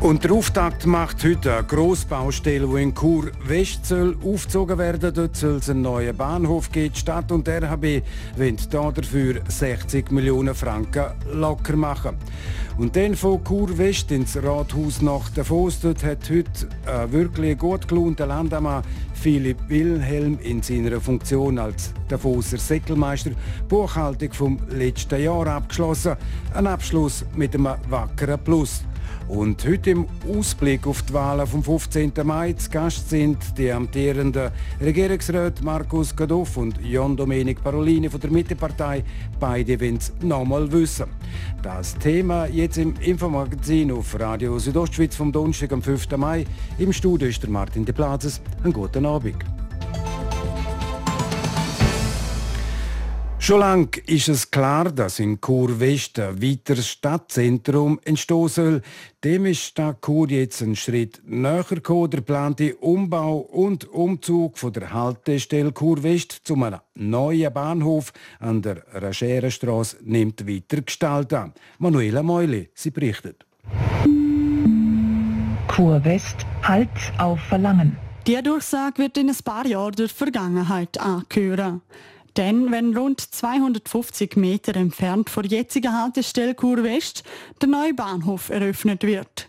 Und der Auftakt macht heute eine Grossbaustelle, die in Chur West soll aufgezogen werden. Dort soll es einen neuen Bahnhof geben. Die Stadt und der RHB wollen dafür 60 Millionen Franken locker machen. Und dann von Chur West ins Rathaus nach Davos. Dort hat heute ein wirklich gut gelaunter Landammann Philipp Wilhelm in seiner Funktion als Davoser Säckelmeister Buchhaltung vom letzten Jahr abgeschlossen. Ein Abschluss mit einem wackeren Plus. Und heute im Ausblick auf die Wahlen vom 15. Mai zu Gast sind die amtierenden Regierungsräte Markus Gadoff und John Domenic Parolini von der Mittepartei. Beide wollen es nochmal wissen. Das Thema jetzt im Infomagazin auf Radio Südostschweiz vom Donnerstag am 5. Mai. Im Studio ist der Martin De Plazes. Einen guten Abend. Schon lange ist es klar, dass in Chur West ein weiteres Stadtzentrum entstehen soll. Dem ist Stadt Chur jetzt einen Schritt näher gekommen. Der geplante Umbau und Umzug von der Haltestelle Chur West zu einem neuen Bahnhof an der Rascherenstraße nimmt weiter Gestalt an. Manuela Meuli, sie berichtet. Chur West, Halt auf Verlangen. Die Durchsage wird in ein paar Jahren der Vergangenheit angehören. Denn wenn rund 250 Meter entfernt vor jetziger Haltestelle Kur West der neue Bahnhof eröffnet wird.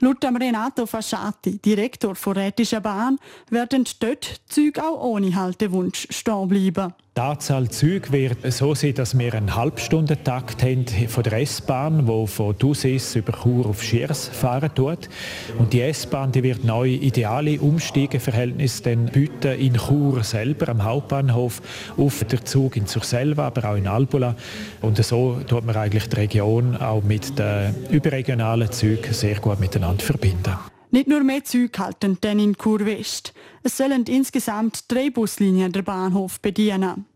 Laut Renato Fasciati, Direktor der Rätischer Bahn, werden dort Züge auch ohne Haltewunsch stehen bleiben. Die Anzahl Züge wird so sein, dass wir einen Halbstundentakt haben von der S-Bahn, die von Thusis über Chur auf Schiers fahren tut. Und die S-Bahn wird neue ideale Umsteigeverhältnisse dann bieten in Chur selber am Hauptbahnhof auf der Zug in Surselva, aber auch in Albula. Und so tut man eigentlich die Region auch mit den überregionalen Zügen sehr gut miteinander verbinden. Nicht nur mehr Züge halten denn in Chur West. Es sollen insgesamt drei Buslinien der Bahnhof bedienen.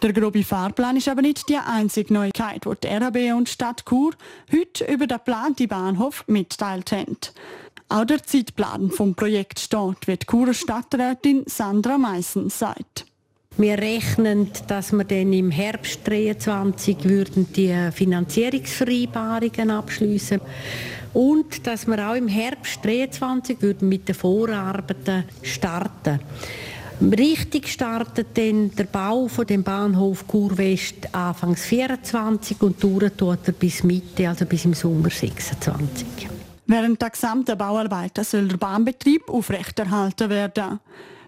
Der grobe Fahrplan ist aber nicht die einzige Neuigkeit, die die RAB und Stadt Chur heute über den geplanten Bahnhof mitteilt haben. Auch der Zeitplan vom Projekt steht, wie Churer Stadträtin Sandra Meissen sagt. Wir rechnen, dass wir dann im Herbst 2023 würden die Finanzierungsvereinbarungen abschließen und dass wir auch im Herbst 2023 würden mit den Vorarbeiten starten. Richtig startet dann der Bau von dem Bahnhof Kurwest Anfangs 24 und dauert dort bis Mitte, also bis im Sommer 26. Während der gesamten Bauarbeiten soll der Bahnbetrieb aufrechterhalten werden.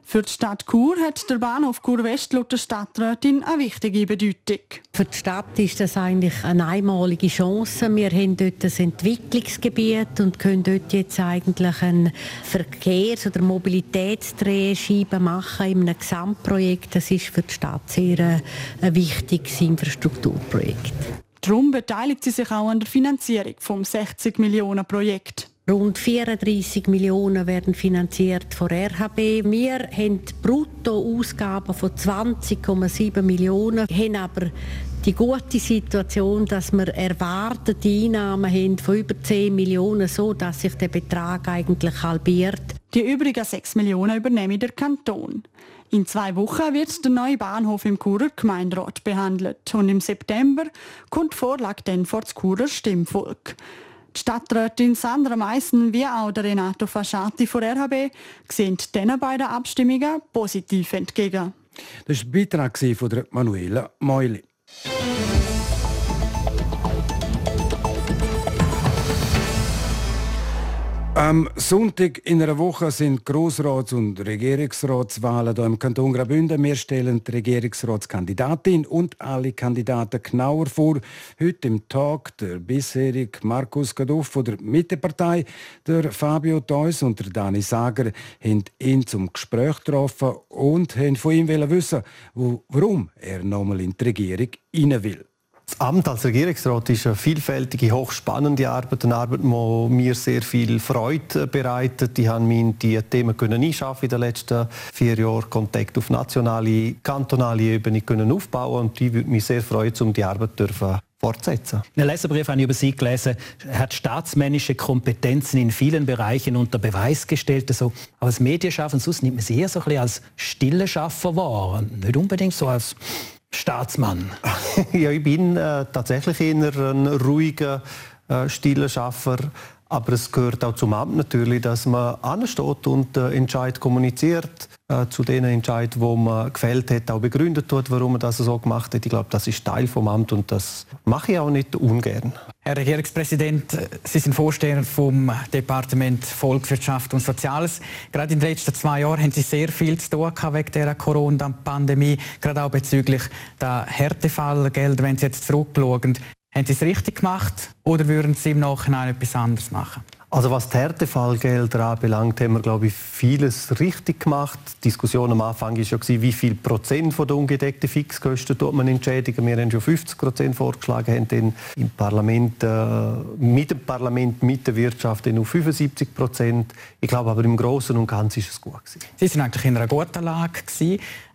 Für die Stadt Chur hat der Bahnhof Chur West laut der Stadträtin eine wichtige Bedeutung. Für die Stadt ist das eigentlich eine einmalige Chance. Wir haben dort ein Entwicklungsgebiet und können dort jetzt eigentlich ein Verkehrs- oder Mobilitätsdrehscheibe machen in einem Gesamtprojekt. Das ist für die Stadt sehr ein, ein wichtiges Infrastrukturprojekt. Darum beteiligt sie sich auch an der Finanzierung vom 60 Millionen Projekt. Rund 34 Millionen werden finanziert von RHB. Wir haben Bruttoausgaben von 20,7 Millionen, haben aber die gute Situation, dass wir erwartete Einnahmen haben von über 10 Millionen, so dass sich der Betrag eigentlich halbiert. Die übrigen 6 Millionen übernehme der Kanton. In zwei Wochen wird der neue Bahnhof im Churer Gemeinderat behandelt und im September kommt die Vorlage dann vor das Churer Stimmvolk. Die Stadträtin Sandra Meissen wie auch der Renato Fasciati von RHB sehen diesen beiden Abstimmungen positiv entgegen. Das war ein Beitrag von Manuela Meuli. Am Sonntag in einer Woche sind Grossrats- und Regierungsratswahlen hier im Kanton Graubünden. Wir stellen die Regierungsratskandidatin und alle Kandidaten genauer vor. Heute im Tag der bisherige Markus Gaduff von der Mittepartei, der Fabio Theus und der Dani Sager haben ihn zum Gespräch getroffen und haben von ihm wissen, warum er nochmal in die Regierung rein will. Das Amt als Regierungsrat ist eine vielfältige, hochspannende Arbeit, eine Arbeit, die mir sehr viel Freude bereitet. Ich habe mich die Themen können einschaffen in den letzten vier Jahren, Kontakt auf nationale, kantonale Ebene können aufbauen und ich würde mich sehr freuen, um die Arbeit dürfen fortsetzen. In Leserbrief habe ich über Sie gelesen, er hat staatsmännische Kompetenzen in vielen Bereichen unter Beweis gestellt. Also, aber als Medienschaffender sonst nimmt man Sie eher so ein bisschen als stille Schaffer wahr, nicht unbedingt so als Staatsmann. ja, ich bin äh, tatsächlich eher ein ruhiger, äh, stiller Schaffer. Aber es gehört auch zum Amt natürlich, dass man ansteht und äh, Entscheid kommuniziert, äh, zu den Entscheid, wo man gefällt hat, auch begründet hat, warum man das so gemacht hat. Ich glaube, das ist Teil vom Amt und das mache ich auch nicht ungern. Herr Regierungspräsident, Sie sind Vorsteher vom Departement Volkswirtschaft und Soziales. Gerade in den letzten zwei Jahren haben Sie sehr viel zu tun wegen der Corona-Pandemie, gerade auch bezüglich der Härtefallgelder, wenn Sie jetzt zurückschauen. Haben Sie es richtig gemacht oder würden Sie im Nachhinein etwas anderes machen? Also was die Härtefallgelder anbelangt, haben wir glaube ich vieles richtig gemacht. Die Diskussion am Anfang war ja wie viel Prozent von der ungedeckten Fixkosten tut man entschädigen. Wir haben schon 50 Prozent vorgeschlagen, haben dann im Parlament äh, mit dem Parlament mit der Wirtschaft dann auf 75 Prozent. Ich glaube aber im Großen und Ganzen ist es gut gewesen. Sie sind eigentlich in einer guten Lage.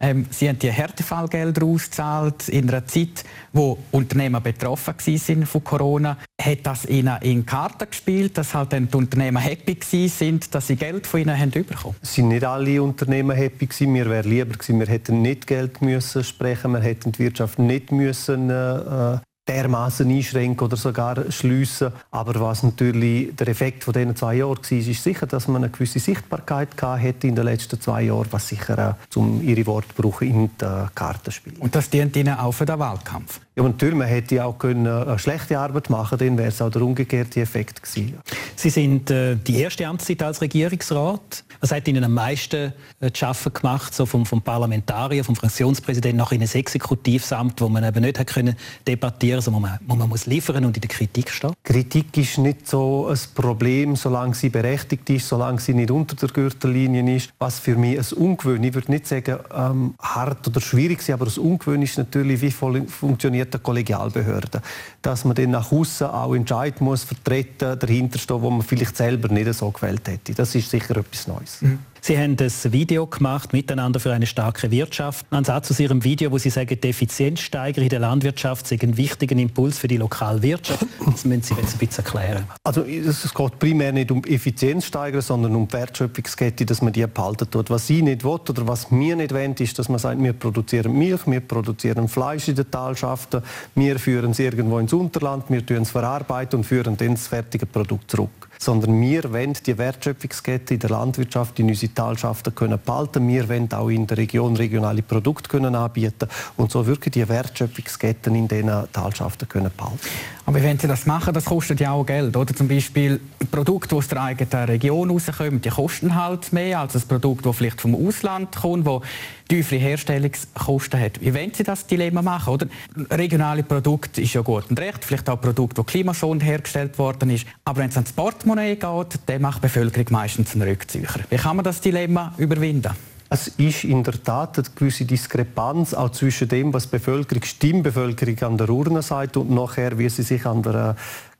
Ähm, Sie haben die Härtefallgelder ausgezahlt in einer Zeit, wo Unternehmer betroffen waren von Corona. Hat das Ihnen in Karten gespielt, dass halt dann die Unternehmer happy sind, dass sie Geld von Ihnen haben bekommen? Sind nicht alle Unternehmer happy gewesen. Mir wäre lieber gewesen, wir hätten nicht Geld müssen sprechen, wir hätten die Wirtschaft nicht müssen äh, dermaßen einschränken oder sogar schliessen. Aber was natürlich der Effekt von diesen zwei Jahren war, ist sicher, dass man eine gewisse Sichtbarkeit hätte in den letzten zwei Jahren, was sicher auch, um ihre Worte brauchen, in den Karten spielt. Und das dient Ihnen auch für den Wahlkampf? Ja, natürlich, man hätte auch können eine schlechte Arbeit machen können, dann wäre es auch der umgekehrte Effekt gewesen. Sie sind äh, die erste Amtszeit als Regierungsrat. Was hat Ihnen am meisten äh, zu schaffen gemacht, so vom, vom Parlamentarier, vom Fraktionspräsidenten nach in ein Exekutivsamt, wo man eben nicht hat können debattieren, sondern wo man, wo man muss liefern und in der Kritik stehen? Kritik ist nicht so ein Problem, solange sie berechtigt ist, solange sie nicht unter der Gürtellinie ist. Was für mich ein Ungewöhn, ich würde nicht sagen ähm, hart oder schwierig aber das Ungewöhn ist natürlich, wie funktioniert der Kollegialbehörde. Dass man dann nach außen auch entscheiden muss, vertreten, dahinter stehen, wo man vielleicht selber nicht so gewählt hätte. Das ist sicher etwas Neues. Mhm. Sie haben das Video gemacht, Miteinander für eine starke Wirtschaft. Ein Satz aus Ihrem Video, wo Sie sagen, die Effizienzsteigerung in der Landwirtschaft sei ein wichtiger Impuls für die lokale Wirtschaft. Das müssen Sie jetzt ein bisschen erklären. Also es geht primär nicht um Effizienzsteigerung, sondern um die Wertschöpfungskette, dass man die behalten tut. Was Sie nicht will oder was wir nicht wollen, ist, dass man sagt, wir produzieren Milch, wir produzieren Fleisch in den Talschaften, wir führen es irgendwo ins Unterland, wir tun es verarbeiten und führen dann das fertige Produkt zurück sondern wir wollen die Wertschöpfungskette in der Landwirtschaft in unsere Talschaften können behalten. Wir wollen auch in der Region regionale Produkte können anbieten und so wirklich die Wertschöpfungsketten in diesen Talschaften können behalten. Aber wenn Sie das machen, das kostet ja auch Geld, oder? Zum Beispiel Produkte, die aus der eigenen Region rauskommen, die kosten halt mehr als ein Produkt, das vielleicht vom Ausland kommt, wo tiefere Herstellungskosten hat. Wie wollen Sie das Dilemma machen? Oder? Regionale Produkte ist ja gut und recht, vielleicht auch Produkte, wo klimaschonend hergestellt worden ist. Aber wenn es ans Portemonnaie geht, dann macht die Bevölkerung meistens einen Rückzieher. Wie kann man das Dilemma überwinden? Es ist in der Tat eine gewisse Diskrepanz auch zwischen dem, was die Bevölkerung, Stimmbevölkerung an der Urne sagt und nachher, wie sie sich an der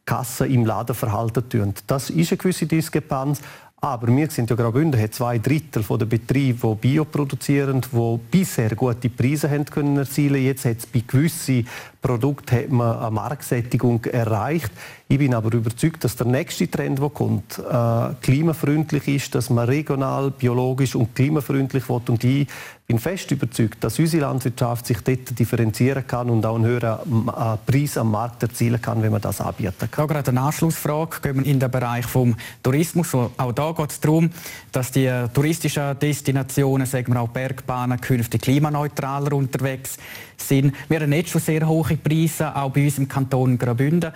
Kasse im Laden verhalten tun. Das ist eine gewisse Diskrepanz. Aber wir sind ja Graubünden hat zwei Drittel der Betriebe, die Bio produzieren, die bisher gute Preise haben können erzielen. Jetzt hat es bei gewissen Produkten hat man eine Marktsättigung erreicht. Ich bin aber überzeugt, dass der nächste Trend, der kommt, äh, klimafreundlich ist, dass man regional, biologisch und klimafreundlich wird. Und ich bin fest überzeugt, dass unsere Landwirtschaft sich dort differenzieren kann und auch einen höheren äh, Preis am Markt erzielen kann, wenn man das anbieten kann. Da gerade eine Anschlussfrage. Gehen wir in den Bereich des Tourismus. Auch da geht es darum, dass die touristischen Destinationen, sagen wir auch Bergbahnen, künftig klimaneutraler unterwegs sind. Wir haben jetzt schon sehr hohe Preise, auch bei uns im Kanton Graubünden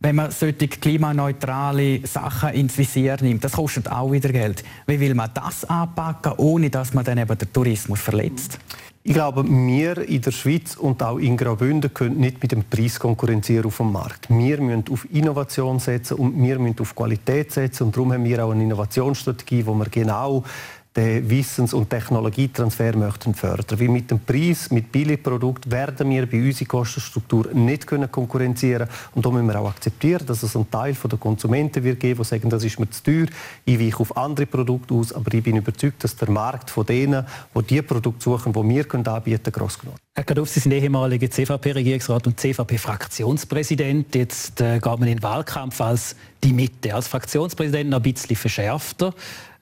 wenn man solche klimaneutrale Sachen ins Visier nimmt, das kostet auch wieder Geld. Wie will man das anpacken, ohne dass man dann eben den Tourismus verletzt? Ich glaube, wir in der Schweiz und auch in Graubünden können nicht mit dem Preis konkurrenzieren auf dem Markt. Wir müssen auf Innovation setzen und wir müssen auf Qualität setzen und darum haben wir auch eine Innovationsstrategie, wo wir genau den Wissens- und Technologietransfer möchten fördern. Weil mit dem Preis, mit Billigprodukt werden wir bei unserer Kostenstruktur nicht können konkurrenzieren und da müssen wir auch akzeptieren, dass es einen Teil der Konsumenten wird geben, die sagen, das ist mir zu teuer, ich weiche auf andere Produkte aus, aber ich bin überzeugt, dass der Markt von denen, die die Produkte suchen, die wir können anbieten können, gross genug Herr Kaduf, Sie sind ehemaliger CVP-Regierungsrat und CVP-Fraktionspräsident. Jetzt äh, geht man in den Wahlkampf als die Mitte, als Fraktionspräsident noch ein bisschen verschärfter.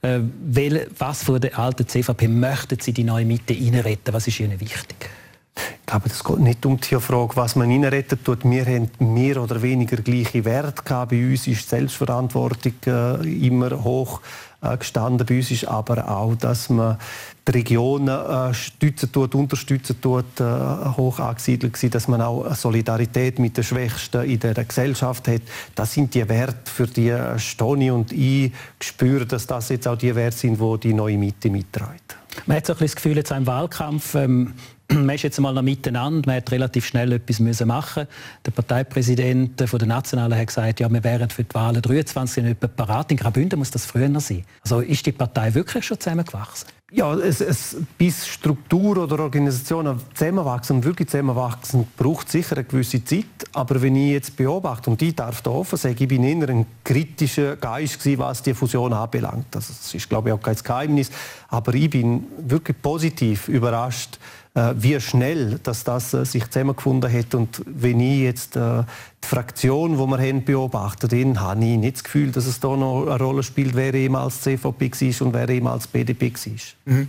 Äh, was von der alten CVP möchten Sie die neue Mitte reinretten? Was ist Ihnen wichtig? Ich glaube, es geht nicht um die Frage, was man reinretten tut. Wir haben mehr oder weniger gleiche Werte. Bei uns ist Selbstverantwortung äh, immer hoch gestanden. Bei uns ist aber auch, dass man die Regionen äh, stützen tut, unterstützen tut, äh, hoch angesiedelt gewesen, dass man auch Solidarität mit den Schwächsten in der Gesellschaft hat. Das sind die Werte, für die Stoni und ich spüre, dass das jetzt auch die Werte sind, die die neue Mitte mitträgt. Man hat so ein das Gefühl, jetzt im Wahlkampf, ähm, man ist jetzt mal noch miteinander, man hat relativ schnell etwas müssen machen. Der Parteipräsident von der Nationalen hat gesagt, ja, wir wären für die Wahlen 23 nicht parat. In Graubünden muss das früher sein. Also ist die Partei wirklich schon zusammengewachsen? Ja, es, es, bis Struktur oder Organisationen zusammenwachsen wirklich zusammenwachsen, braucht sicher eine gewisse Zeit. Aber wenn ich jetzt beobachte, und ich darf da offen sagen, ich bin eher ein kritischer Geist gewesen, was die Fusion anbelangt. Das ist, glaube ich, auch kein Geheimnis. Aber ich bin wirklich positiv überrascht, wie schnell dass das äh, sich zusammengefunden hat. Und wenn ich jetzt äh, die Fraktion, die wir haben, beobachte, dann habe ich nicht das Gefühl, dass es da noch eine Rolle spielt, wer ehemals CVP war und wer ehemals BDP war. Mhm.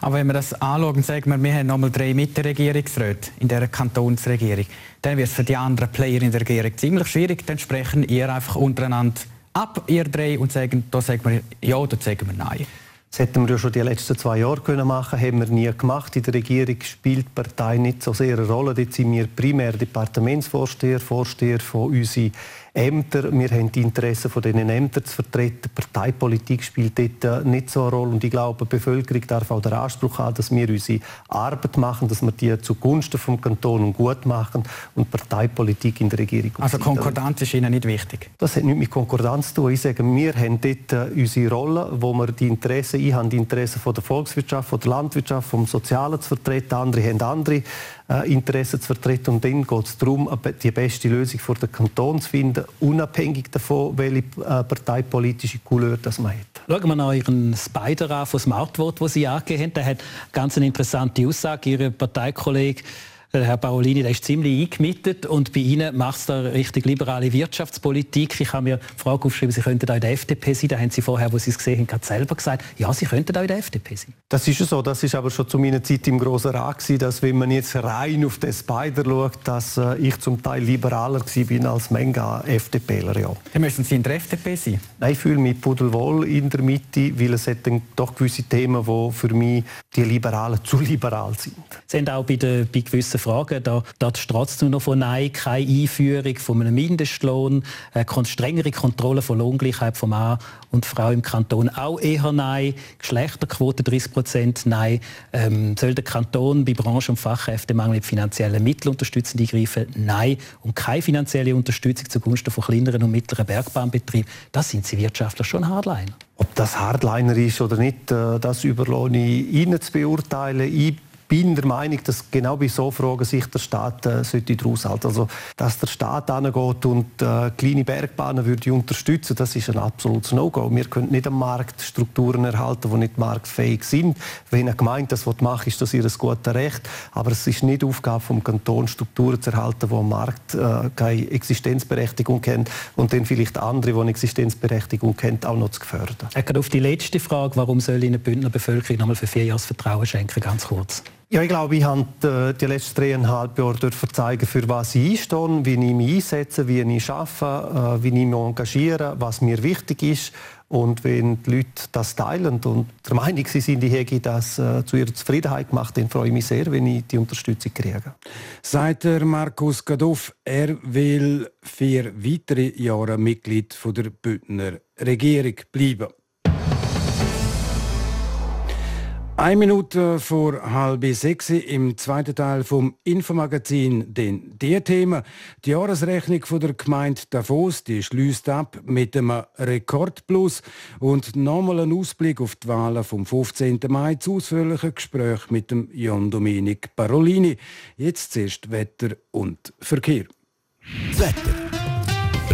Aber wenn wir das anschauen, sagen wir, wir haben nochmal drei Mitteregierungsräte in der Kantonsregierung, dann wird es für die anderen Player in der Regierung ziemlich schwierig. Dann sprechen ihr einfach untereinander ab, ihr drei, und sagen, da sagen wir ja oder sagen wir nein. Das hätten wir ja schon die letzten zwei Jahre können machen haben wir nie gemacht. In der Regierung spielt die Partei nicht so sehr eine Rolle. Dort sind wir primär Departementsvorsteher, Vorsteher von unseren Ämter. Wir haben die Interessen von diesen Ämtern zu vertreten. Parteipolitik spielt dort äh, nicht so eine Rolle. Und ich glaube, die Bevölkerung darf auch den Anspruch haben, dass wir unsere Arbeit machen, dass wir die zugunsten vom Kanton gut machen und Parteipolitik in der Regierung. Also Konkordanz ist Ihnen nicht wichtig? Das hat nichts mit Konkordanz zu tun. Ich sage, wir haben dort äh, unsere Rolle, wo wir die Interessen, ich habe die Interessen von der Volkswirtschaft, von der Landwirtschaft, vom Sozialen zu vertreten, andere haben andere äh, Interessen zu vertreten. Und dann geht es darum, die beste Lösung für den Kanton zu finden, unabhängig davon, welche äh, parteipolitische Couleur das man hat. Schauen wir noch Ihren Spider an von Smartvote, den Sie angegeben haben. Der hat ganz eine interessante Aussage. Ihr Parteikollege äh, Herr Paolini der ist ziemlich eingemietet und bei Ihnen macht es da richtig liberale Wirtschaftspolitik. Ich habe mir die Frage aufgeschrieben, Sie könnten da in der FDP sein. Da haben Sie vorher, wo Sie es gesehen haben, gerade selber gesagt, ja, Sie könnten da in der FDP sein. Das ist so. Das ist aber schon zu meiner Zeit im Grossen Rat gewesen, dass wenn man jetzt rein auf den Spider schaut, dass äh, ich zum Teil liberaler bin als Menga FDPler. Ja. Dann müssen Sie in der FDP sein? Nein, ich fühle mich pudelwohl in der Mitte, weil es hat dann doch gewisse Themen, die für mich die Liberalen zu liberal sind. Sie haben auch bei, der, bei gewissen grossen Fragen. Da, da trotzdem noch von Nein, keine Einführung von einem Mindestlohn, äh, strengere Kontrolle von Lohngleichheit von Mann und Frau im Kanton auch eher Nein. Geschlechterquote 30 Prozent Nein. Ähm, soll der Kanton bei Branchen- und Fachkräftemangel mit finanziellen Mitteln unterstützend eingreifen? Nein. Und keine finanzielle Unterstützung zugunsten von kleineren und mittleren Bergbahnbetrieben. Das sind Sie wirtschaftlich schon Hardliner. Ob das Hardliner ist oder nicht, äh, das überlohne ich Ihnen zu beurteilen. Ich bin der Meinung, dass genau bei so Fragen sich der Staat äh, sollte daraus halten. Also, dass der Staat angeht und äh, kleine Bergbahnen würde unterstützen, das ist ein absolutes No-Go. Wir können nicht am Markt Strukturen erhalten, die nicht marktfähig sind. Wenn eine Gemeinde das macht, ist das ihr gutes Recht. Aber es ist nicht Aufgabe vom Kanton, Strukturen zu erhalten, die am Markt äh, keine Existenzberechtigung haben und dann vielleicht andere, die eine Existenzberechtigung haben, auch noch zu fördern. Auf die letzte Frage, warum soll Ihnen die Bündner Bevölkerung noch mal für vier Jahre Vertrauen schenken, ganz kurz. Ja, ich glaube, ich habe äh, die letzten dreieinhalb Jahre zeigen, für was ich einstehe, wie ich mich einsetze, wie ich arbeite, äh, wie ich mich engagiere, was mir wichtig ist. Und wenn die Leute das teilen und der Meinung sind, ich hätte das äh, zu ihrer Zufriedenheit gemacht, dann freue ich mich sehr, wenn ich die Unterstützung kriege. Sagt der Markus Gaduff, er will vier weitere Jahre Mitglied der Bündner Regierung bleiben. Eine Minute vor halb sechs im zweiten Teil vom Infomagazin den die Themen. Die Jahresrechnung von der Gemeinde Davos die schließt ab mit einem Rekordplus und nochmal ein Ausblick auf die Wahlen vom 15. Mai zu ausführlichen Gespräch mit dem Jon Dominic Parolini. Jetzt zuerst Wetter und Verkehr. Wetter.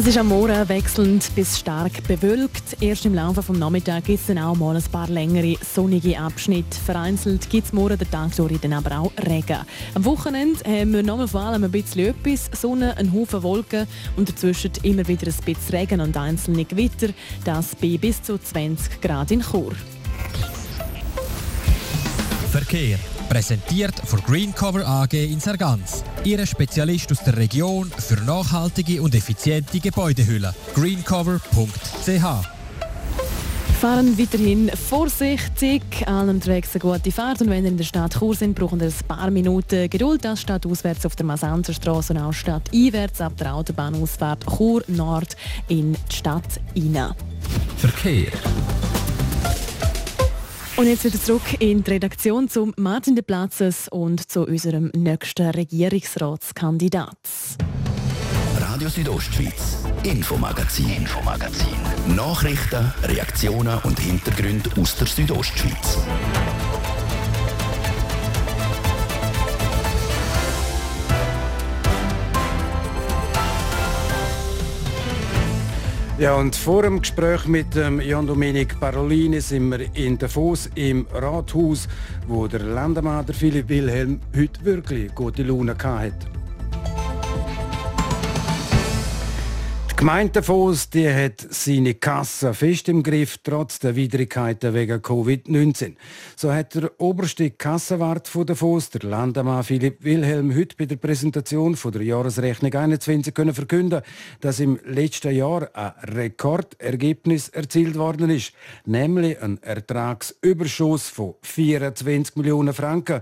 es ist am Morgen wechselnd bis stark bewölkt. Erst im Laufe des Nachmittags gibt es dann auch mal ein paar längere sonnige Abschnitte. Vereinzelt gibt es morgen den Tag durch dann aber auch Regen. Am Wochenende haben wir nochmal vor allem ein bisschen etwas, Sonne, ein Haufen Wolken und dazwischen immer wieder ein bisschen Regen und einzelne Gewitter. Das bei bis zu 20 Grad in Chur. Verkehr. Präsentiert von Greencover AG in Sargans. Ihre Spezialist aus der Region für nachhaltige und effiziente Gebäudehülle. greencover.ch fahren weiterhin vorsichtig, allen unterwegs eine gute Fahrt und wenn ihr in der Stadt Chur sind, brauchen ihr ein paar Minuten Geduld. Das steht auswärts auf der Masanzerstraße und auch stadteinwärts ab der Autobahnausfahrt Chur Nord in die Stadt hinein. Verkehr und jetzt wieder zurück in die Redaktion zum Martin de Platzes und zu unserem nächsten Regierungsratskandidat. Radio Südostschweiz, Infomagazin, Infomagazin. Nachrichten, Reaktionen und Hintergründe aus der Südostschweiz. Ja, und vor dem Gespräch mit ähm, Jan Domenic Parolini sind wir in Davos im Rathaus, wo der Landemann Philipp Wilhelm heute wirklich gute Laune hatte. Gemeinde Davos die hat seine Kasse fest im Griff, trotz der Widrigkeiten wegen Covid-19. So hat der oberste Kassenwart von Davos, der Landemann Philipp Wilhelm, heute bei der Präsentation von der Jahresrechnung 21 können verkünden, dass im letzten Jahr ein Rekordergebnis erzielt worden ist, nämlich ein Ertragsüberschuss von 24 Millionen Franken.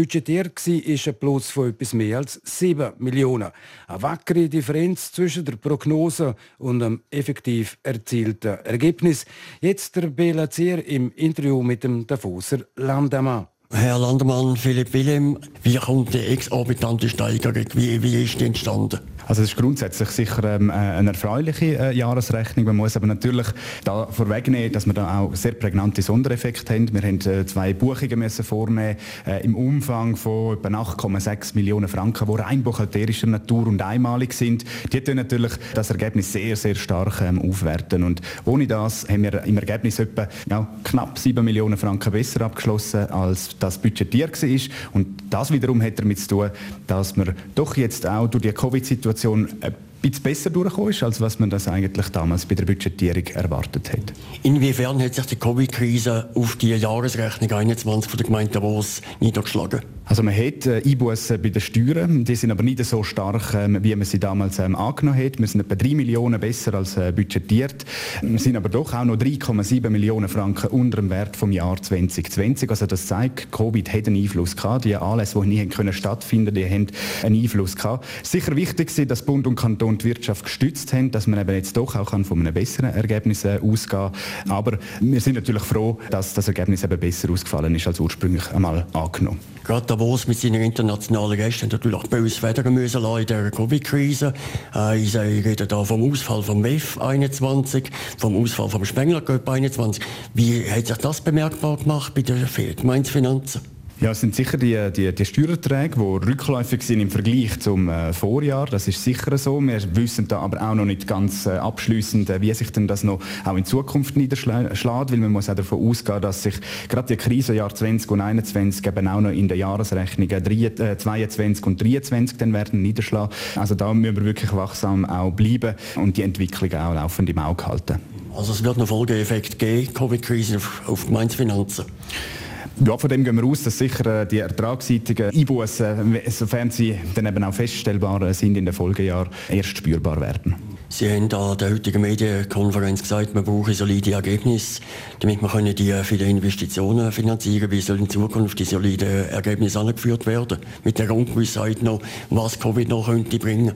Budgetiert war ein Plus von etwas mehr als 7 Millionen. Eine wackere Differenz zwischen der Prognose und dem effektiv erzielten Ergebnis. Jetzt der Bela Zier im Interview mit dem Davoser Landemann. Herr Landemann, Philipp Willem, wie kommt die exorbitante Steigerung? Wie, wie ist die entstanden? Also es ist grundsätzlich sicher ähm, äh, eine erfreuliche äh, Jahresrechnung. Man muss aber natürlich da vorwegnehmen, dass wir da auch sehr prägnante Sondereffekte haben. Wir haben äh, zwei Buchungen müssen vornehmen äh, im Umfang von etwa 8,6 Millionen Franken, die rein buchhalterischer Natur und einmalig sind. Die tun natürlich das Ergebnis sehr, sehr stark ähm, aufwerten. Und ohne das haben wir im Ergebnis etwa ja, knapp 7 Millionen Franken besser abgeschlossen, als das budgetiert war. Und das wiederum hat damit zu tun, dass wir doch jetzt auch durch die Covid-Situation Situation ein bisschen besser durchgekommen ist, als was man das eigentlich damals bei der Budgetierung erwartet hat. Inwiefern hat sich die Covid-Krise auf die Jahresrechnung 21 von der Gemeinde Davos niedergeschlagen? Also man hat äh, Einbußen bei den Steuern, die sind aber nicht so stark, ähm, wie man sie damals ähm, angenommen hat. Wir sind etwa 3 Millionen besser als äh, budgetiert. Wir sind aber doch auch noch 3,7 Millionen Franken unter dem Wert vom Jahr 2020. Also das zeigt, Covid hat einen Einfluss gehabt. Die Anlässe, die nie stattfinden, die haben einen Einfluss gehabt. Sicher wichtig ist, dass Bund und Kanton die Wirtschaft gestützt haben, dass man eben jetzt doch auch von einem besseren Ergebnis äh, ausgehen kann. Aber wir sind natürlich froh, dass das Ergebnis eben besser ausgefallen ist als ursprünglich einmal angenommen. Gerade Davos mit seinen internationalen Gästen natürlich auch bei uns federn müssen in der Covid-Krise. Äh, ich rede da vom Ausfall vom WEF 21, vom Ausfall vom Spengler Cup 21. Wie hat sich das bemerkbar gemacht bei den Gemeindefinanzen? Ja, es sind sicher die, die, die Steuererträge, die rückläufig sind im Vergleich zum äh, Vorjahr. Das ist sicher so. Wir wissen da aber auch noch nicht ganz äh, abschließend, äh, wie sich denn das noch auch in Zukunft niederschlägt, weil man muss auch davon ausgehen, dass sich gerade die Krisenjahr 20 und 21 eben auch noch in den Jahresrechnungen 22 und 23 dann werden niederschlagen. Also da müssen wir wirklich wachsam auch bleiben und die Entwicklung auch laufend im Auge halten. Also es wird noch Folgeeffekt geben, Covid-Krise auf, auf Gemeindefinanzen? Ja, von dem gehen wir aus, dass sicher äh, die ertragsseitigen Einbußen, sofern sie dann eben auch feststellbar sind in den Folgejahren, erst spürbar werden. Sie haben an der heutigen Medienkonferenz gesagt, man brauche solide Ergebnisse, damit man die vielen Investitionen finanzieren kann. Wie soll in Zukunft die soliden Ergebnisse angeführt werden? Mit der Ungewissheit noch, was Covid noch könnte bringen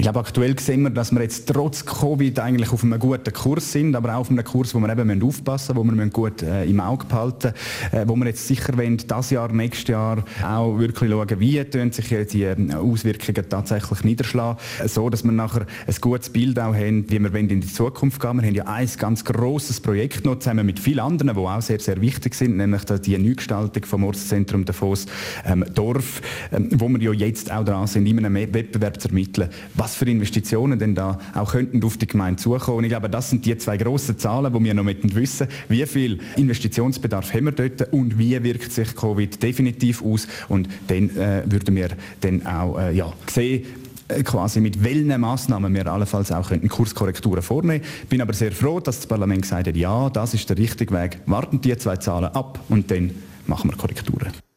ich glaube, aktuell sehen wir, dass wir jetzt trotz Covid eigentlich auf einem guten Kurs sind, aber auch auf einem Kurs, wo wir eben aufpassen müssen, wo wir gut äh, im Auge behalten äh, wo wir jetzt sicher wollen, das Jahr, nächstes Jahr auch wirklich schauen, wie sich die äh, Auswirkungen tatsächlich niederschlagen, so dass wir nachher ein gutes Bild auch haben, wie wir in die Zukunft gehen. Wir haben ja ein ganz grosses Projekt noch zusammen mit vielen anderen, die auch sehr, sehr wichtig sind, nämlich die Neugestaltung vom Ortszentrum Davos ähm, Dorf, ähm, wo wir ja jetzt auch dran sind, in einem Wettbewerb zu ermitteln, was was für Investitionen denn da auch könnten auf die Gemeinde zukommen. Und ich glaube, das sind die zwei grossen Zahlen, wo wir noch mit wissen, wie viel Investitionsbedarf haben wir dort und wie wirkt sich Covid definitiv aus. Und dann äh, würden wir dann auch äh, ja, sehen, äh, quasi mit welchen Massnahmen wir allenfalls auch Kurskorrekturen vornehmen. Bin aber sehr froh, dass das Parlament gesagt hat, ja, das ist der richtige Weg. Warten die zwei Zahlen ab und dann machen wir Korrekturen.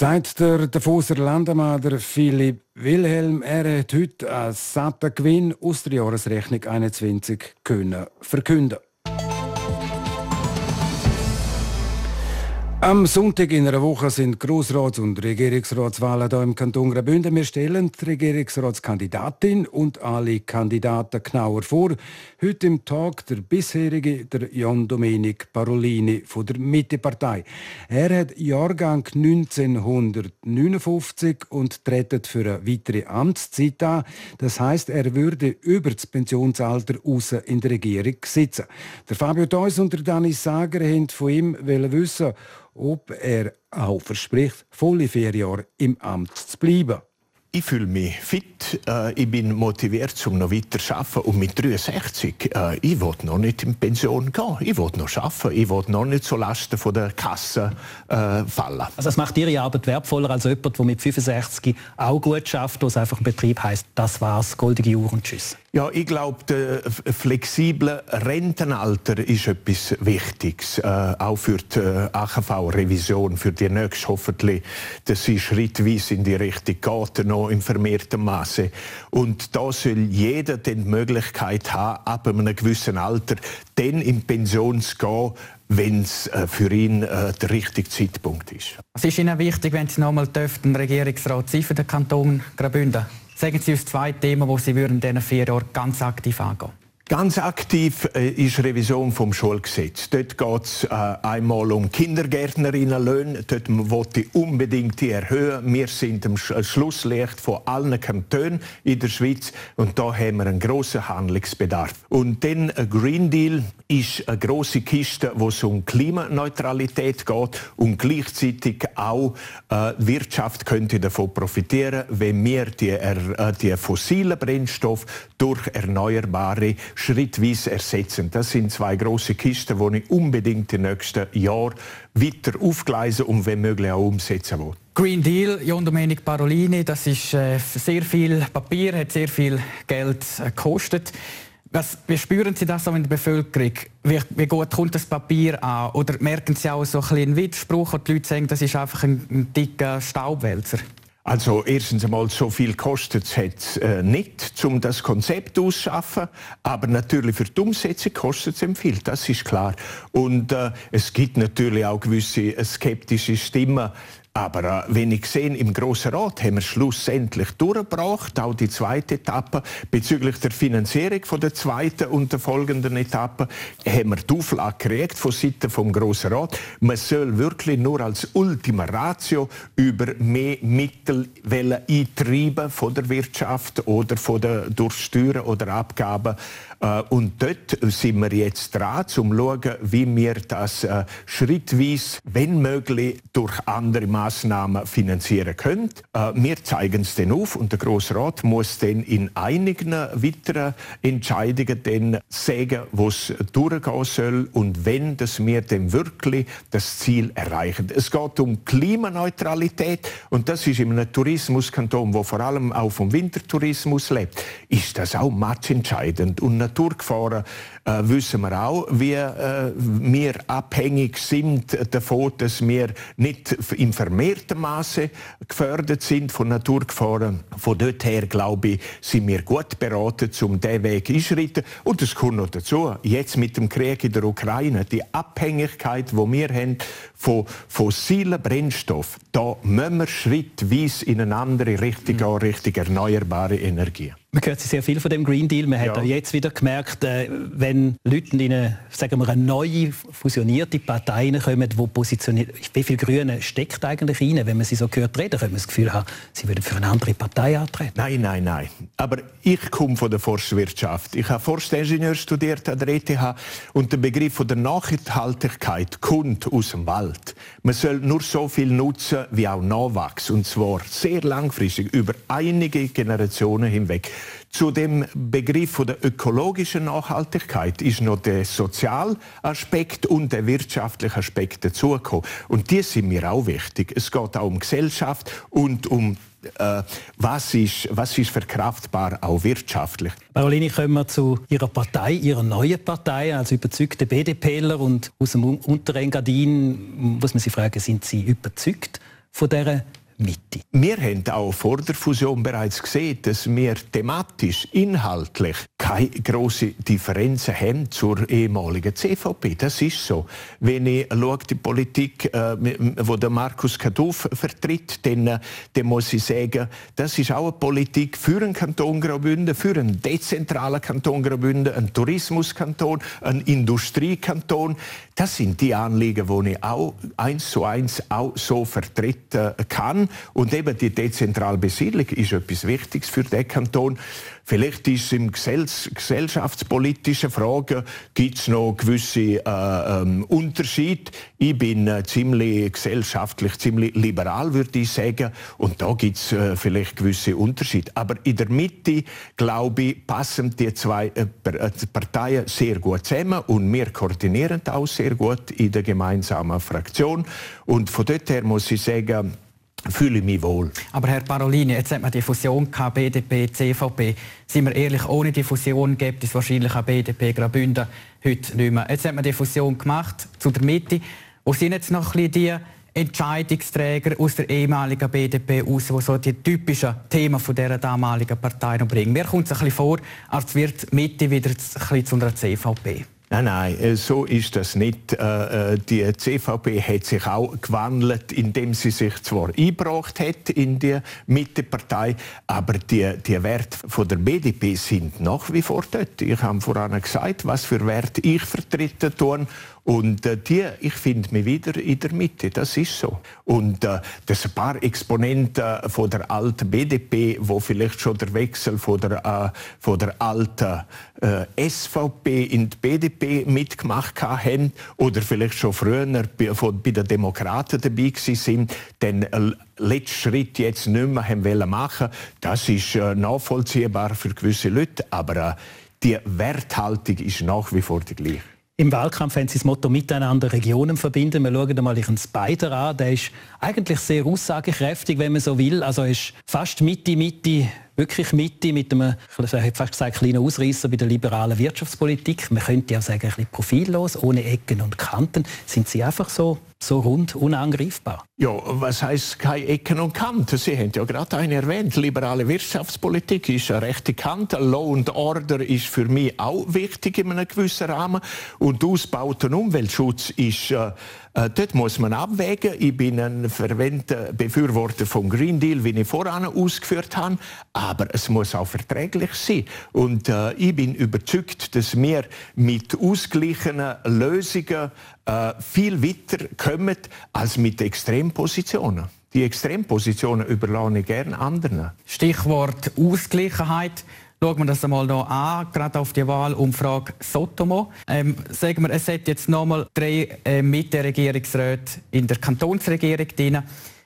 Sagt der Davoser Landemann, Philipp Wilhelm, er hat heute einen satten Gewinn aus der Jahresrechnung 21 können verkünden Am Sonntag in einer Woche sind Grossrats- und Regierungsratswahlen hier im Kanton Graubünden. Wir stellen die Regierungsratskandidatin und alle Kandidaten genauer vor. Heute im Tag der bisherige, der Jan Domenic Parolini von der Mittepartei. Er hat Jahrgang 1959 und tretet für eine weitere Amtszeit an. Das heißt, er würde über das Pensionsalter raus in der Regierung sitzen. Der Fabio Theus und der Dani Sager haben von ihm wissen, ob er auch verspricht, volle vier Jahre im Amt zu bleiben. Ich fühle mich fit, äh, ich bin motiviert, um noch weiter zu arbeiten. Und mit 63, äh, ich will noch nicht in Pension gehen. Ich will noch arbeiten. Ich will noch nicht zu Lasten von der Kasse äh, fallen. Also das macht Ihre Arbeit wertvoller als jemand, der mit 65 auch gut schafft, wo es einfach ein Betrieb heißt, das war's, goldige Uhr und tschüss. Ja, ich glaube, das flexible Rentenalter ist etwas Wichtiges, äh, auch für die äh, AHV-Revision, für die nächste hoffentlich, dass sie schrittweise in die Richtung geht, noch in vermehrtem Maße. Und da soll jeder die Möglichkeit haben, ab einem gewissen Alter dann in Pension zu gehen, wenn es äh, für ihn äh, der richtige Zeitpunkt ist. Was ist Ihnen wichtig, wenn Sie noch einmal den Regierungsrat für den Kanton Graubünden? Sagen Sie uns zwei Themen, die Sie in diesen vier Jahren ganz aktiv angehen Ganz aktiv äh, ist Revision vom Schulgesetz. Dort geht es äh, einmal um Kindergärtnerinnenlöhne. Dort wollte ich unbedingt die erhöhen. Wir sind am Sch äh, Schlusslicht von allen Kantonen in der Schweiz und da haben wir einen grossen Handlungsbedarf. Und dann ein Green Deal ist eine große Kiste, wo es um Klimaneutralität geht und gleichzeitig auch äh, Wirtschaft könnte davon profitieren, wenn wir die, äh, die fossilen Brennstoffe durch erneuerbare schrittweise ersetzen. Das sind zwei große Kisten, die ich unbedingt in den nächsten Jahren weiter aufgleisen und wenn möglich auch umsetzen will. Green Deal, John Domenic Parolini, das ist äh, sehr viel Papier, hat sehr viel Geld äh, gekostet. Was, wie spüren Sie das so in der Bevölkerung? Wie, wie, gut kommt das Papier an? Oder merken Sie auch so ein einen Widerspruch, wo die Leute sagen, das ist einfach ein, ein dicker Staubwälzer? Also erstens einmal so viel kostet es äh, nicht, um das Konzept auszuschaffen, aber natürlich für die Umsetzung kostet es viel, das ist klar. Und äh, es gibt natürlich auch gewisse äh, skeptische Stimmen, aber äh, wenn ich sehe, im Grossen Rat haben wir schlussendlich durchgebracht, auch die zweite Etappe. Bezüglich der Finanzierung von der zweiten und der folgenden Etappe haben wir die Auflage gekriegt von Seiten vom Grossen Rat. Man soll wirklich nur als Ultima Ratio über mehr Mittel eintreiben von der Wirtschaft oder von der durch Steuern oder Abgaben und dort sind wir jetzt dran, um zu schauen, wie wir das äh, schrittweise, wenn möglich, durch andere Maßnahmen finanzieren können. Äh, wir zeigen es dann auf und der Grosse Rat muss dann in einigen weiteren Entscheidungen dann sagen, wo es durchgehen soll und wenn dass wir dann wirklich das Ziel erreichen. Es geht um Klimaneutralität und das ist in einem Tourismuskanton, wo vor allem auch vom Wintertourismus lebt, ist das auch matchentscheidend und Naturgefahren äh, wissen wir auch, wie äh, wir abhängig sind davon, dass wir nicht im Ver vermehrtem Maße gefördert sind von Naturgefahren. Von dort her, glaube ich, sind wir gut beraten, um diesen Weg einschreiten. Und es kommt noch dazu, jetzt mit dem Krieg in der Ukraine, die Abhängigkeit, die wir haben von fossilen Brennstoffen, da müssen wir schrittweise in eine andere Richtung gehen, Richtung erneuerbare Energie. Man hört sehr viel von dem Green Deal. Man ja. hat auch jetzt wieder gemerkt, äh, wenn Leute in eine, sagen wir, eine neue fusionierte Partei kommen, wo positioniert, wie viel Grüne steckt eigentlich rein? Wenn man sie so hört reden, könnte man das Gefühl haben, sie würden für eine andere Partei antreten. Nein, nein, nein. Aber ich komme von der Forstwirtschaft. Ich habe Forstingenieur studiert an der ETH und der Begriff der Nachhaltigkeit kommt aus dem Wald. Man soll nur so viel nutzen, wie auch nachwächst. Und zwar sehr langfristig, über einige Generationen hinweg. Zu dem Begriff der ökologischen Nachhaltigkeit ist noch der Sozialaspekt und der wirtschaftliche Aspekt dazugekommen. Und die sind mir auch wichtig. Es geht auch um Gesellschaft und um äh, was, ist, was ist verkraftbar, auch wirtschaftlich. Caroline, kommen wir zu Ihrer Partei, Ihrer neuen Partei, als überzeugte BDPler und aus dem Unterengadin muss man Sie fragen, sind Sie überzeugt von dieser Mitte. Wir haben auch vor der Fusion bereits gesehen, dass wir thematisch, inhaltlich keine grossen Differenzen haben zur ehemaligen CVP. Das ist so. Wenn ich schaue, die Politik, äh, der Markus Kaduff vertritt, dann, äh, dann muss ich sagen, das ist auch eine Politik für einen Kanton Graubünden, für einen dezentralen Kanton Graubünden, einen Tourismuskanton, einen Industriekanton. Das sind die Anliegen, die ich auch eins zu eins auch so vertreten kann. Und eben die dezentrale Besiedlung ist etwas Wichtiges für den Kanton. Vielleicht ist es im gesellschaftspolitischen Fragen gibt es noch gewisse äh, ähm, Unterschiede. Ich bin äh, ziemlich gesellschaftlich, ziemlich liberal, würde ich sagen. Und da gibt es äh, vielleicht gewisse Unterschiede. Aber in der Mitte, glaube ich, passen die zwei äh, äh, Parteien sehr gut zusammen und wir koordinieren auch sehr gut in der gemeinsamen Fraktion. Und von dort her muss ich sagen, fühle ich mich wohl. Aber Herr Parolini, jetzt hat man die Fusion gehabt, BDP, CVP. Sind wir ehrlich, ohne die Fusion gibt es wahrscheinlich auch BDP Graubünden heute nicht mehr. Jetzt hat man die Fusion gemacht zu der Mitte. Wo sind jetzt noch ein die Entscheidungsträger aus der ehemaligen BDP aus, die so die typischen Themen von dieser damaligen Partei noch bringen? Mir kommt es ein bisschen vor, als wird Mitte wieder ein bisschen zu einer CVP. Nein, nein, äh, so ist das nicht. Äh, äh, die CVP hat sich auch gewandelt, indem sie sich zwar eingebracht hat in die Mittepartei, aber die, die Werte von der BDP sind nach wie vor dort. Ich habe vorhin gesagt, was für Werte ich vertreten tue und äh, die, ich finde mich wieder in der Mitte, das ist so. Und äh, das ein paar Exponenten von der alten BDP, wo vielleicht schon der Wechsel von der, äh, von der alten äh, SVP in die BDP mitgemacht haben oder vielleicht schon früher bei, von, bei den Demokraten dabei sind, den äh, letzten Schritt jetzt nicht mehr haben machen das ist äh, nachvollziehbar für gewisse Leute, aber äh, die Werthaltung ist nach wie vor die gleiche. Im Wahlkampf haben sie das Motto «Miteinander Regionen verbinden». Wir schauen mal Ihren Spider an. Der ist eigentlich sehr aussagekräftig, wenn man so will. Also ist fast Mitte, Mitte, wirklich Mitte, mit einem, ich hätte fast gesagt, kleinen Ausreißer bei der liberalen Wirtschaftspolitik. Man könnte ja sagen, ein bisschen profillos, ohne Ecken und Kanten. Sind Sie einfach so so rund unangreifbar? Ja, was heißt keine Ecken und Kanten? Sie haben ja gerade eine erwähnt. Liberale Wirtschaftspolitik ist eine rechte Kante. Law and Order ist für mich auch wichtig in einem gewissen Rahmen. Und ausbauter Umweltschutz ist äh, äh, dort muss man abwägen. Ich bin ein verwendter Befürworter vom Green Deal, wie ich voran ausgeführt habe. Aber es muss auch verträglich sein. Und äh, ich bin überzeugt, dass wir mit ausgeglichenen Lösungen äh, viel weiter kommen als mit Extrempositionen. Die Extrempositionen überlasse ich gerne anderen. Stichwort Ausgleichheit. Schauen wir das einmal noch an, gerade auf die Wahlumfrage Sotomo. Ähm, sagen wir, es hat jetzt nochmal drei äh, Mitte-Regierungsräte in der Kantonsregierung drin.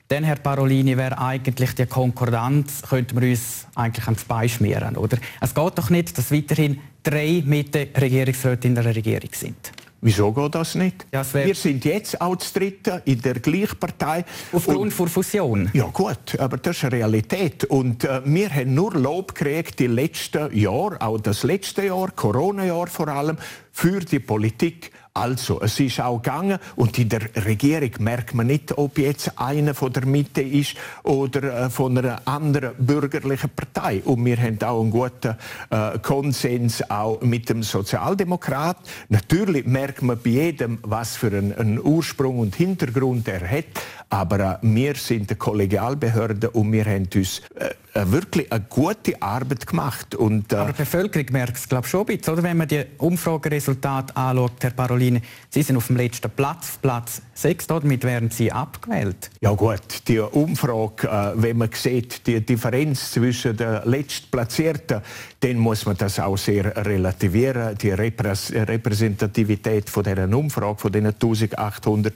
Dann, Herr Parolini, wäre eigentlich die Konkordanz, könnte man uns eigentlich ans Bein schmieren, oder? Es geht doch nicht, dass weiterhin drei Mitte-Regierungsräte in der Regierung sind. Wieso geht das nicht? Ja, wir sind jetzt auch das Dritte in der gleichen Partei. Aufgrund von Fusion? Ja gut, aber das ist eine Realität. Und äh, wir haben nur Lob gekriegt die letzten Jahre, auch das letzte Jahr, Corona-Jahr vor allem, für die Politik Also, es ist auch gegangen und in der Regierung merkt man nicht, ob jetzt einer von der Mitte ist oder äh, von einer anderen bürgerlichen Partei. Und wir haben auch einen guten äh, Konsens auch mit dem Sozialdemokrat. Natürlich merkt man bei jedem, was für einen, einen Ursprung und Hintergrund er hat. Aber äh, wir sind eine Kollegialbehörde und wir haben uns äh, äh, wirklich eine gute Arbeit gemacht. Und, äh Aber die Bevölkerung merkt es glaube schon ein bisschen, oder? wenn man die Umfrageresultate anschaut, Herr Parolini. Sie sind auf dem letzten Platz, Platz 6, damit werden Sie abgewählt. Ja gut, die Umfrage, äh, wenn man sieht, die Differenz zwischen den Letztplatzierten, dann muss man das auch sehr relativieren. Die Repräsentativität von dieser Umfrage, von diesen 1800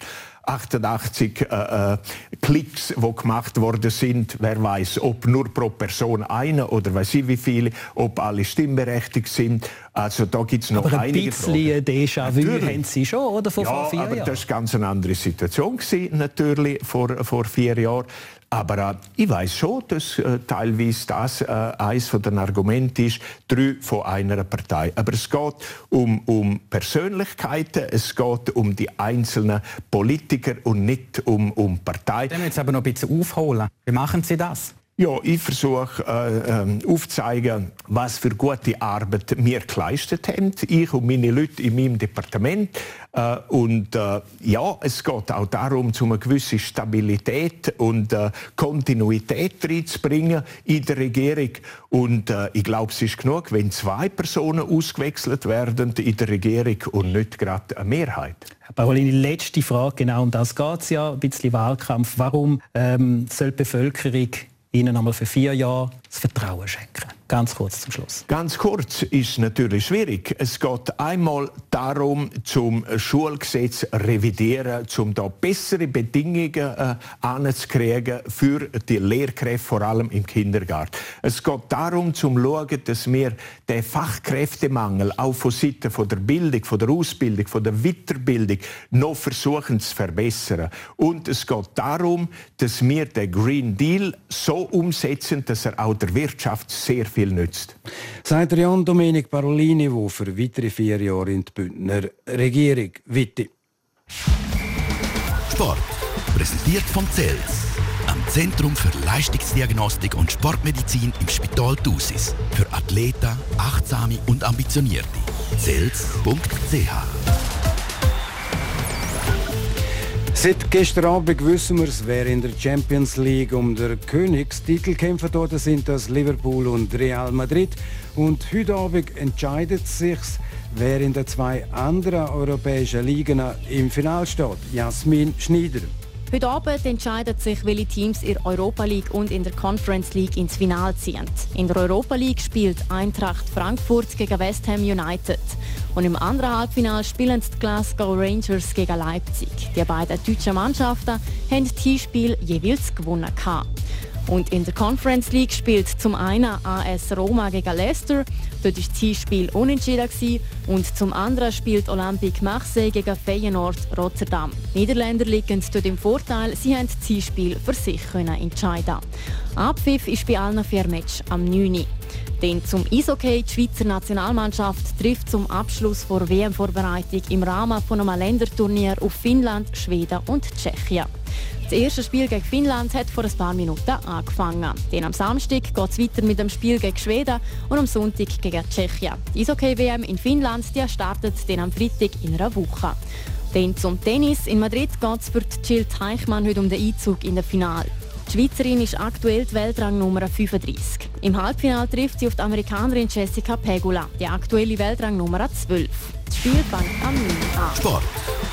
88 äh, äh, Klicks, die gemacht worden sind. Wer weiß, ob nur pro Person eine oder weiß ich wie viele, ob alle stimmberechtigt sind. Also da gibt es noch aber ein bisschen Déjà-vu haben Sie schon, oder? Von ja, vor vier aber Jahren. das war ganz eine andere Situation gewesen, natürlich vor, vor vier Jahren. Aber äh, ich weiß schon, dass äh, teilweise das äh, eines von den Argumenten ist, drei von einer Partei. Aber es geht um, um Persönlichkeiten, es geht um die einzelnen Politiker und nicht um, um Parteien. Dann jetzt aber noch ein bisschen aufholen. Wie machen Sie das? Ja, ich versuche äh, äh, aufzuzeigen, was für gute Arbeit wir geleistet haben, ich und meine Leute in meinem Departement. Äh, und äh, ja, es geht auch darum, um eine gewisse Stabilität und äh, Kontinuität reinzubringen in der Regierung. Und äh, ich glaube, es ist genug, wenn zwei Personen ausgewechselt werden in der Regierung und nicht gerade eine Mehrheit. Herr Parolini, letzte Frage, genau um das geht es ja, ein bisschen Wahlkampf. Warum ähm, soll die Bevölkerung Ihnen einmal für vier Jahre das Vertrauen schenken. Ganz kurz zum Schluss. Ganz kurz ist natürlich schwierig. Es geht einmal darum, zum Schulgesetz revidieren, um da bessere Bedingungen äh, für die Lehrkräfte, vor allem im Kindergarten. Es geht darum, zum schauen, dass wir den Fachkräftemangel auch von Seiten von der Bildung, von der Ausbildung, von der Weiterbildung noch versuchen zu verbessern. Und es geht darum, dass wir den Green Deal so umsetzen, dass er auch der Wirtschaft sehr viel nützt. Sagt Jan Domenic Parolini, der für weitere vier Jahre in die Bündner Regierung witte. Sport. Präsentiert von CELS. Am Zentrum für Leistungsdiagnostik und Sportmedizin im Spital Thusis. Für Athleten, Achtsame und Ambitionierte. CELS.ch Seit gestern Abend wissen wir es, wer in der Champions League um den Königstitel kämpfen dort sind das Liverpool und Real Madrid. Und heute Abend entscheidet sich, wer in den zwei anderen europäischen Ligen im Finale steht. Jasmin Schneider. Heute Abend entscheiden sich, welche Teams in der Europa League und in der Conference League ins Finale ziehen. In der Europa League spielt Eintracht Frankfurt gegen West Ham United. Und im anderen Halbfinale spielen die Glasgow Rangers gegen Leipzig. Die beiden deutschen Mannschaften haben das Spiel jeweils gewonnen. Und in der Conference League spielt zum einen AS Roma gegen Leicester, dort war das Spiel unentschieden und zum anderen spielt Olympique Marseille gegen Feyenoord Rotterdam. Die Niederländer liegen dort im Vorteil, sie haben das Spiel für sich können entscheiden. Abpfiff ist bei allen vier Matches am 9. Denn zum Eishockey, die Schweizer Nationalmannschaft trifft zum Abschluss der WM-Vorbereitung im Rahmen von einem Länderturnier auf Finnland, Schweden und Tschechien. Das erste Spiel gegen Finnland hat vor ein paar Minuten angefangen. Denn am Samstag geht es weiter mit dem Spiel gegen Schweden und am Sonntag gegen Tschechien. Die Eishockey-WM in Finnland die startet dann am Freitag in einer Woche. Dann zum Tennis. In Madrid geht es für Jill Teichmann heute um den Einzug in das Finale. Die Schweizerin ist aktuell die Weltrangnummer 35. Im Halbfinale trifft sie auf die Amerikanerin Jessica Pegula, die aktuelle Weltrangnummer 12. Das Spiel fängt am 9 an. Sport.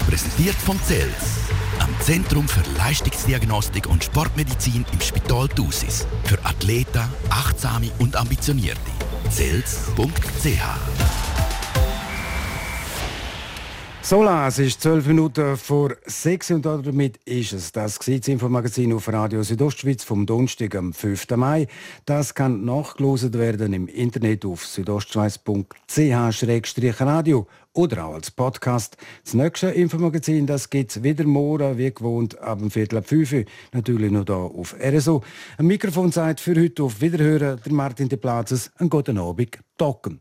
Präsentiert von CELS. Zentrum für Leistungsdiagnostik und Sportmedizin im Spital Thusis. Für Athleten, Achtsame und Ambitionierte. CELS.ch Sola, es ist zwölf Minuten vor sechs und damit ist es das Infomagazin auf Radio Südostschweiz vom Donnerstag am 5. Mai. Das kann nachgelost werden im Internet auf südostschweiz.ch-radio oder auch als Podcast. Das nächste Infomagazin das gibt es wieder morgen, wie gewohnt, ab dem Viertel ab 5 Natürlich noch hier auf RSO. Ein Mikrofon sagt für heute auf Wiederhören der Martin de Platzes. Einen guten Abend. Docken.